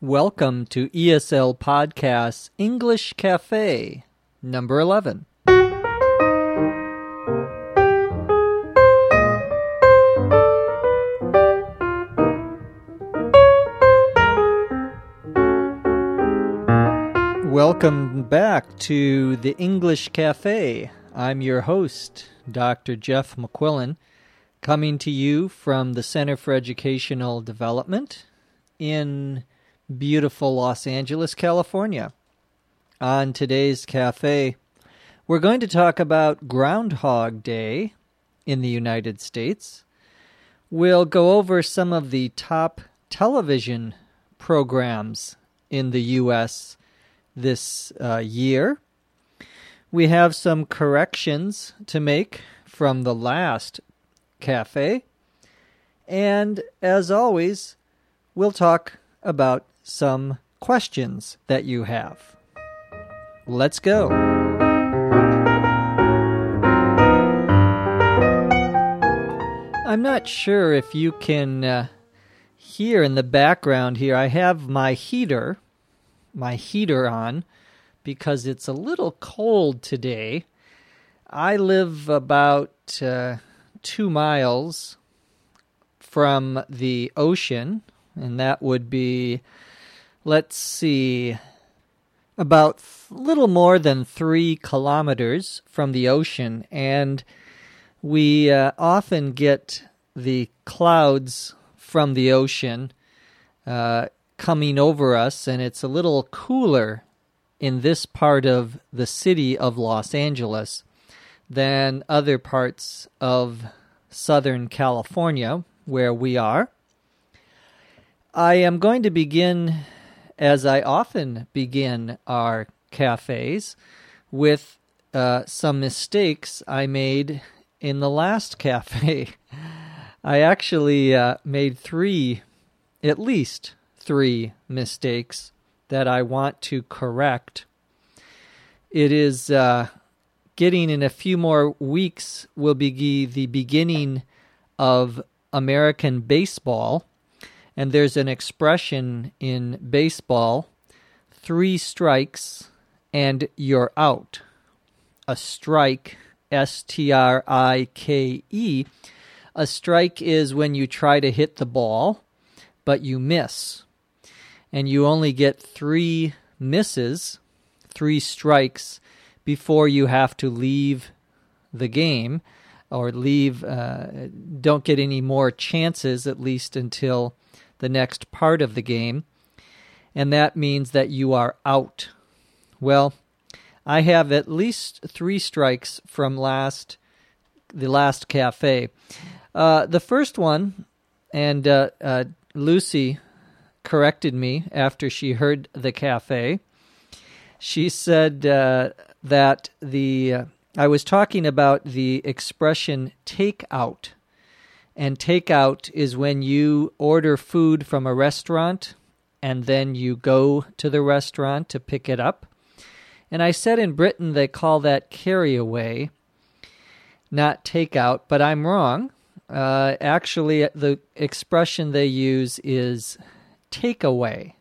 Welcome to ESL Podcast's English Cafe, number 11. Welcome back to the English Cafe. I'm your host, Dr. Jeff McQuillan, coming to you from the Center for Educational Development in beautiful Los Angeles, California. On today's cafe, we're going to talk about Groundhog Day in the United States. We'll go over some of the top television programs in the U.S. this uh, year. We have some corrections to make from the last cafe. And as always, we'll talk about some questions that you have. Let's go. I'm not sure if you can uh, hear in the background here. I have my heater, my heater on because it's a little cold today. I live about uh, two miles from the ocean, and that would be let's see, about little more than three kilometers from the ocean, and we uh, often get the clouds from the ocean uh, coming over us, and it's a little cooler in this part of the city of Los Angeles than other parts of Southern California, where we are. I am going to begin as I often begin our cafes with uh, some mistakes I made in the last cafe. I actually uh, made three, at least three mistakes that I want to correct. It is uh, getting in a few more weeks will be the beginning of American baseball and there's an expression in baseball three strikes and you're out. A strike, S T R I K E. A strike is when you try to hit the ball, but you miss. And you only get three misses, three strikes, before you have to leave the game or leave, uh, don't get any more chances, at least until the next part of the game, and that means that you are out. Well, I have at least three strikes from last the last cafe. Uh, the first one, and uh, uh, Lucy corrected me after she heard the cafe. She said uh, that the uh, I was talking about the expression take out and takeout is when you order food from a restaurant and then you go to the restaurant to pick it up. And I said in Britain they call that carry away, not takeout, but I'm wrong. Uh, actually, the expression they use is takeaway.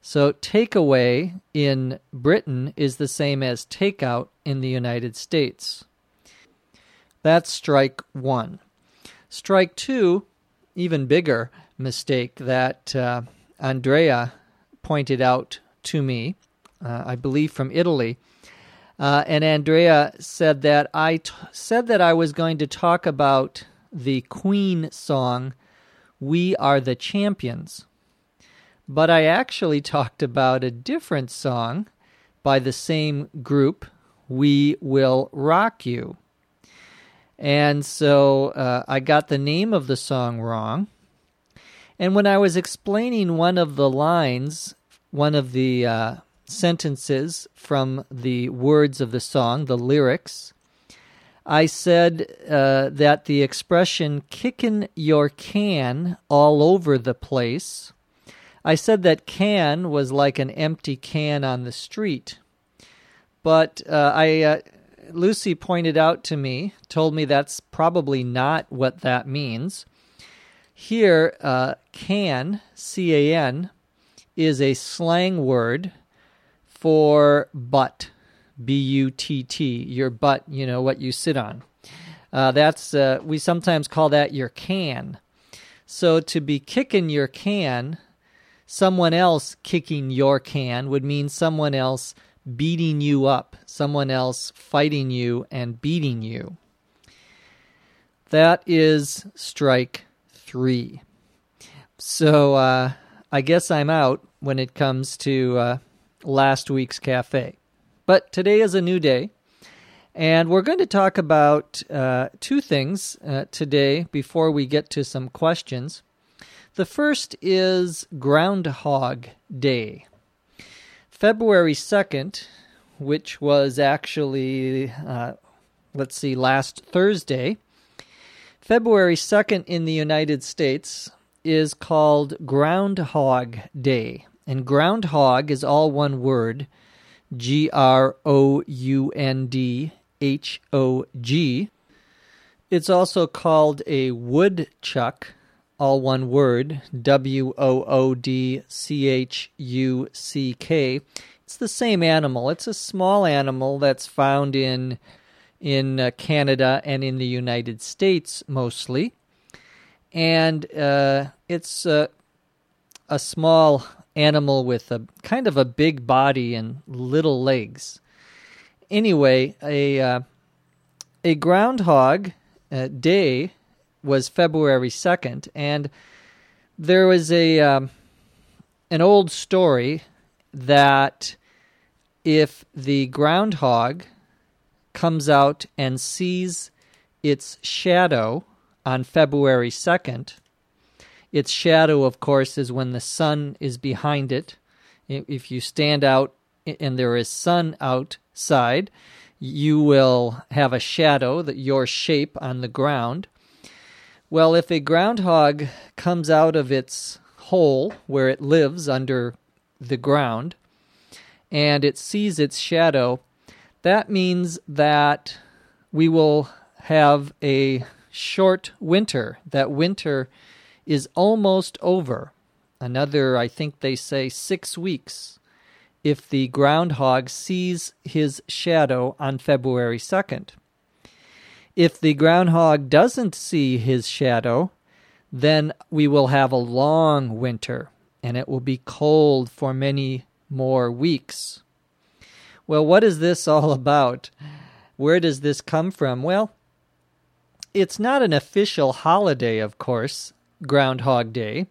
So, takeaway in Britain is the same as takeout in the United States. That's strike one. Strike two, even bigger mistake that uh, Andrea pointed out to me, uh, I believe from Italy. Uh, and Andrea said that I t- said that I was going to talk about the Queen song, We Are the Champions. But I actually talked about a different song by the same group, We Will Rock You. And so uh, I got the name of the song wrong. And when I was explaining one of the lines, one of the uh, sentences from the words of the song, the lyrics, I said uh, that the expression kicking your can all over the place, I said that can was like an empty can on the street. But uh, I uh, Lucy pointed out to me, told me that's probably not what that means. Here, uh, can, C A N, is a slang word for butt. B U T T, your butt, you know, what you sit on. Uh, that's, uh, we sometimes call that your can. So to be kicking your can, someone else kicking your can would mean someone else beating you up, someone else fighting you and beating you. That is strike three. So uh, I guess I'm out when it comes to uh, last week's cafe. But today is a new day. And we're going to talk about uh, two things uh, today before we get to some questions. The first is Groundhog Day. February 2nd, which was actually, uh, let's see, last Thursday, February 2nd in the United States is called Groundhog Day. And groundhog is all one word G R O U N D H O G. It's also called a woodchuck, all one word W O O D C H U C K. It's the same animal. It's a small animal that's found in in uh, Canada and in the United States mostly. And uh, it's uh, a small animal with a kind of a big body and little legs. Anyway, a uh, a groundhog uh, day was February second, and there was a um, an old story that if the groundhog comes out and sees its shadow on February 2nd, its shadow, of course, is when the sun is behind it. If you stand out and there is sun outside, you will have a shadow, that your shape on the ground. Well, if a groundhog comes out of its hole where it lives under the ground and it sees its shadow, that means that we will have a short winter. That winter is almost over. Another, I think they say, six weeks if the groundhog sees his shadow on February 2nd. If the groundhog doesn't see his shadow, then we will have a long winter and it will be cold for many more weeks. Well, what is this all about? Where does this come from? Well, it's not an official holiday, of course. Groundhog Day.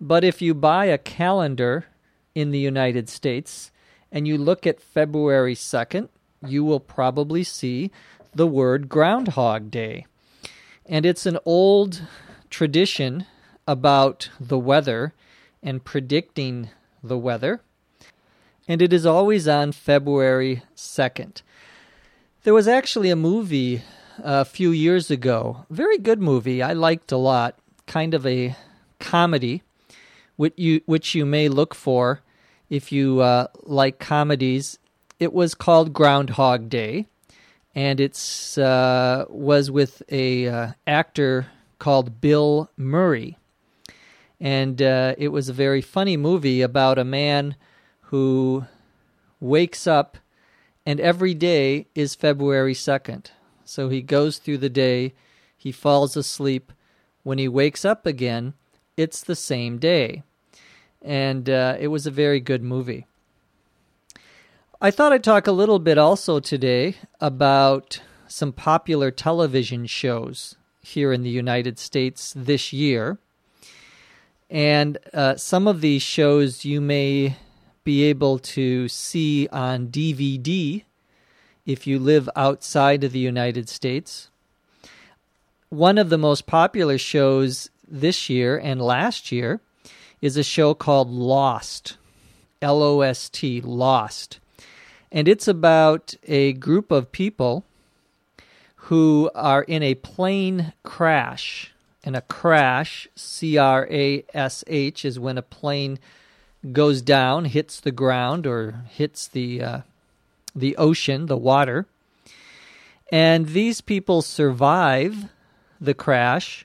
But if you buy a calendar in the United States and you look at February 2nd, you will probably see the word Groundhog Day. And it's an old tradition about the weather and predicting the weather. And it is always on February 2nd. There was actually a movie a few years ago, very good movie I liked a lot, kind of a comedy, which you which you may look for if you uh, like comedies. It was called Groundhog Day, and it's uh, was with a uh, actor called Bill Murray, and uh, it was a very funny movie about a man who wakes up, and every day is February second. So he goes through the day, he falls asleep, when he wakes up again, it's the same day. And uh, it was a very good movie. I thought I'd talk a little bit also today about some popular television shows here in the United States this year. And uh, some of these shows you may be able to see on DVD if you live outside of the United States one of the most popular shows this year and last year is a show called Lost. L O S T, Lost. And it's about a group of people who are in a plane crash. And a crash, C R A S H, is when a plane goes down, hits the ground, or hits the uh, the ocean, the water. And these people survive the crash,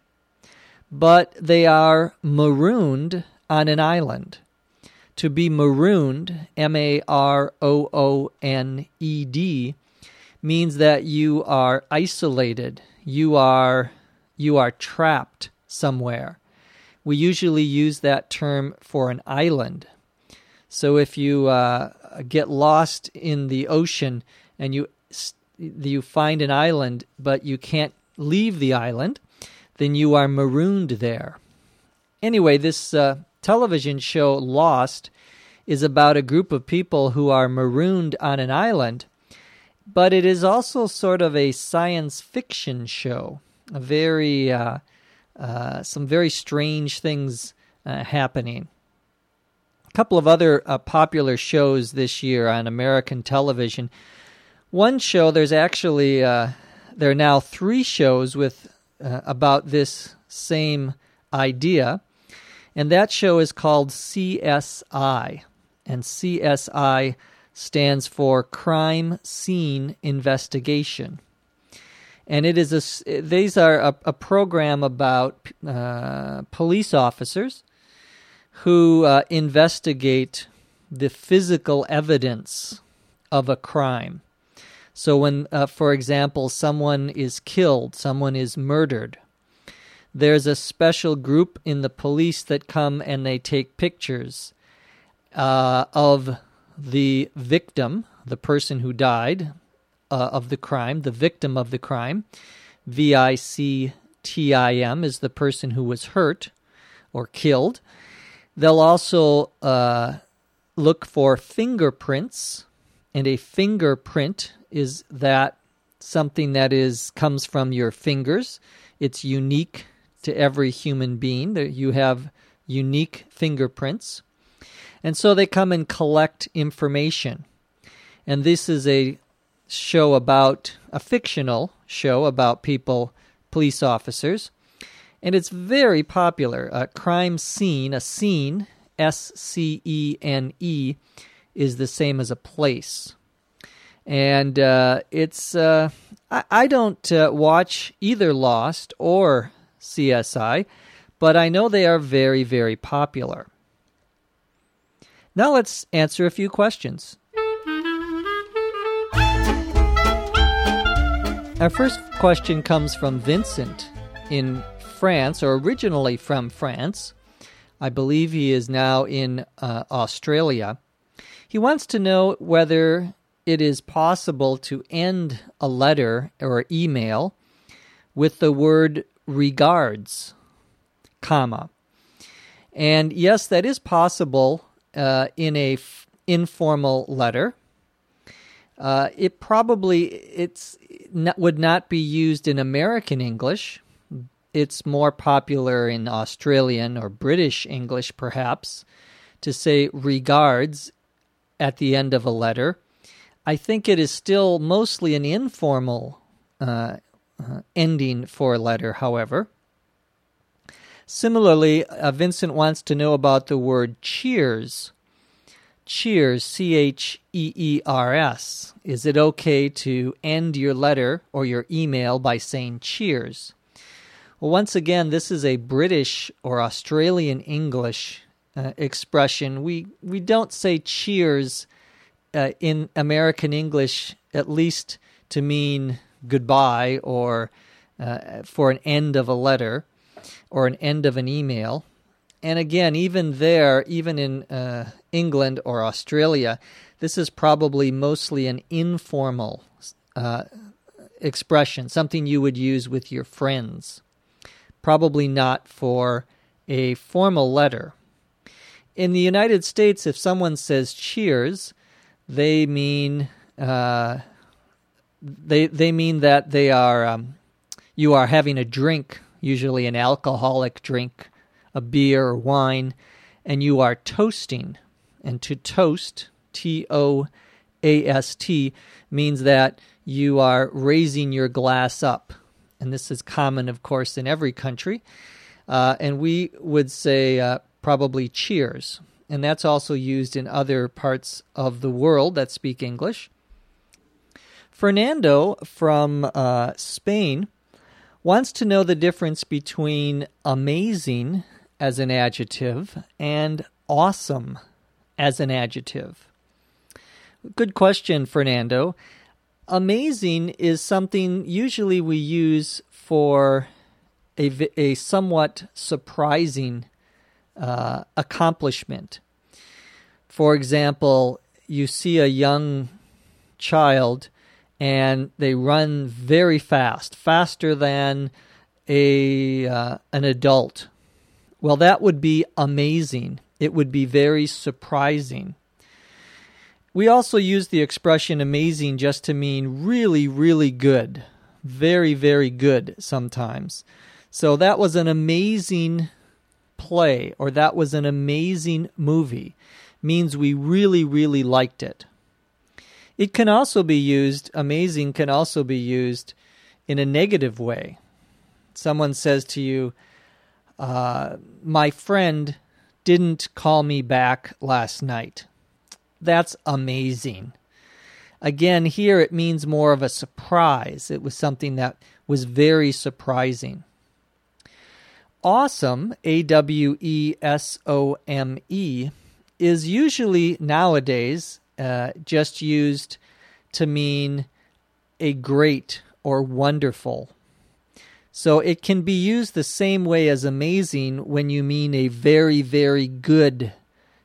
but they are marooned on an island. To be marooned, M A R O O N E D, means that you are isolated. You are you are trapped somewhere. We usually use that term for an island. So if you uh, get lost in the ocean and you you find an island, but you can't leave the island, then you are marooned there. Anyway, this uh, television show Lost is about a group of people who are marooned on an island, but it is also sort of a science fiction show. A very uh, uh, some very strange things uh, happening. A couple of other uh, popular shows this year on American television. One show, there's actually uh, there are now three shows with uh, about this same idea, and that show is called CSI, and CSI stands for Crime Scene Investigation and it is a these are a, a program about uh, police officers who uh, investigate the physical evidence of a crime. So when, uh, for example, someone is killed, someone is murdered, there's a special group in the police that come and they take pictures uh, of the victim, the person who died, uh, of the crime, the victim of the crime. V I C T I M is the person who was hurt or killed. They'll also uh, look for fingerprints, and a fingerprint is that something that is comes from your fingers. It's unique to every human being. That you have unique fingerprints. And so they come and collect information. And this is a show about a fictional show about people, police officers, and it's very popular. A crime scene, a scene, S C E N E, is the same as a place. And uh, it's, uh, I, I, don't uh, watch either Lost or CSI, but I know they are very, very popular. Now let's answer a few questions. Our first question comes from Vincent in France, or originally from France. I believe he is now in uh, Australia. He wants to know whether it is possible to end a letter or email with the word regards, comma. And yes, that is possible uh, in a f- informal letter. Uh, it probably it's not, would not be used in American English. It's more popular in Australian or British English, perhaps, to say regards at the end of a letter. I think it is still mostly an informal uh, uh, ending for a letter, however. Similarly, uh, Vincent wants to know about the word cheers cheers, C H E E R S. Is it okay to end your letter or your email by saying cheers? Well, once again, this is a British or Australian English uh, expression. We we don't say cheers uh, in American English, at least to mean goodbye or uh, for an end of a letter or an end of an email. And again, even there, even in uh, England or Australia, this is probably mostly an informal uh, expression, something you would use with your friends. Probably not for a formal letter. In the United States, if someone says cheers, they mean uh, they they mean that they are um, you are having a drink, usually an alcoholic drink, a beer or wine, and you are toasting and to toast, T O A S T, means that you are raising your glass up. And this is common, of course, in every country. Uh, and we would say uh, probably cheers. And that's also used in other parts of the world that speak English. Fernando from uh, Spain wants to know the difference between amazing as an adjective and awesome as an adjective? Good question, Fernando. Amazing is something usually we use for a, a somewhat surprising uh, accomplishment. For example, you see a young child and they run very fast, faster than a uh, an adult. Well, that would be amazing. It would be very surprising. We also use the expression amazing just to mean really, really good. Very, very good sometimes. So that was an amazing play or that was an amazing movie. Means we really, really liked it. It can also be used, amazing can also be used in a negative way. Someone says to you, uh, My friend didn't call me back last night. That's amazing. Again, here it means more of a surprise. It was something that was very surprising. Awesome, A W E S O M E, is usually nowadays uh, just used to mean a great or wonderful. So it can be used the same way as amazing when you mean a very, very good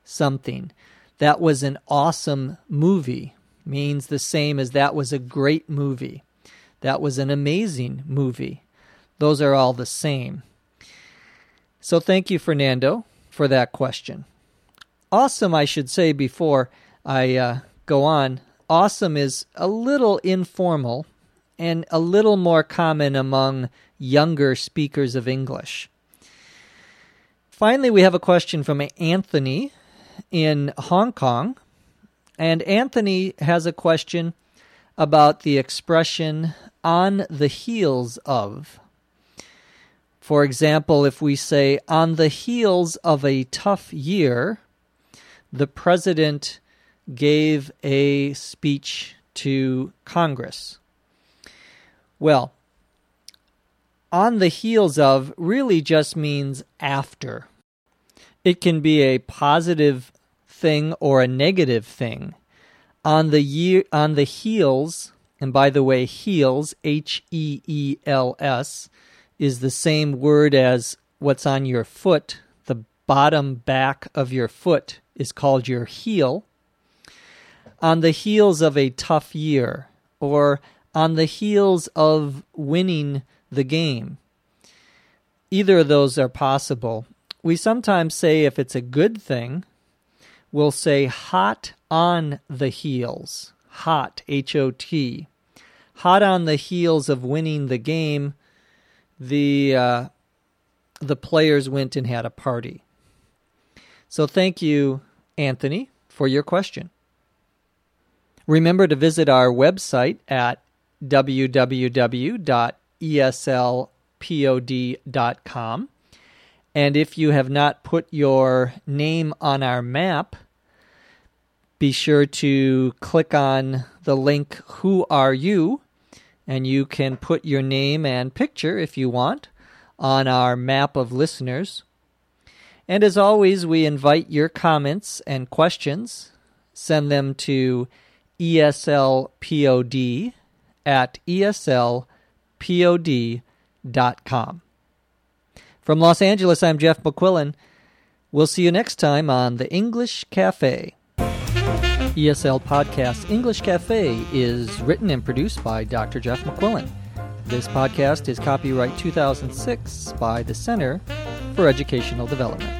something. That was an awesome movie means the same as that was a great movie. That was an amazing movie. Those are all the same. So thank you, Fernando, for that question. Awesome, I should say before I uh, go on. Awesome is a little informal and a little more common among younger speakers of English. Finally, we have a question from Anthony in Hong Kong. And Anthony has a question about the expression on the heels of. For example, if we say on the heels of a tough year, the president gave a speech to Congress. Well, on the heels of really just means after. It can be a positive thing or a negative thing. On the year on the heels, and by the way, heels, H E E L S, is the same word as what's on your foot. The bottom back of your foot is called your heel. On the heels of a tough year, or on the heels of winning the game. Either of those are possible. We sometimes say if it's a good thing, we'll say hot on the heels. Hot, H O T. Hot on the heels of winning the game, the uh, the players went and had a party. So thank you, Anthony, for your question. Remember to visit our website at www.eslpod.com. And if you have not put your name on our map, be sure to click on the link Who Are You? And you can put your name and picture, if you want, on our map of listeners. And as always, we invite your comments and questions. Send them to eslpod at eslpod.com. From Los Angeles, I'm Jeff McQuillan. We'll see you next time on The English Cafe. ESL Podcast English Cafe is written and produced by Dr. Jeff McQuillan. This podcast is copyright 2006 by the Center for Educational Development.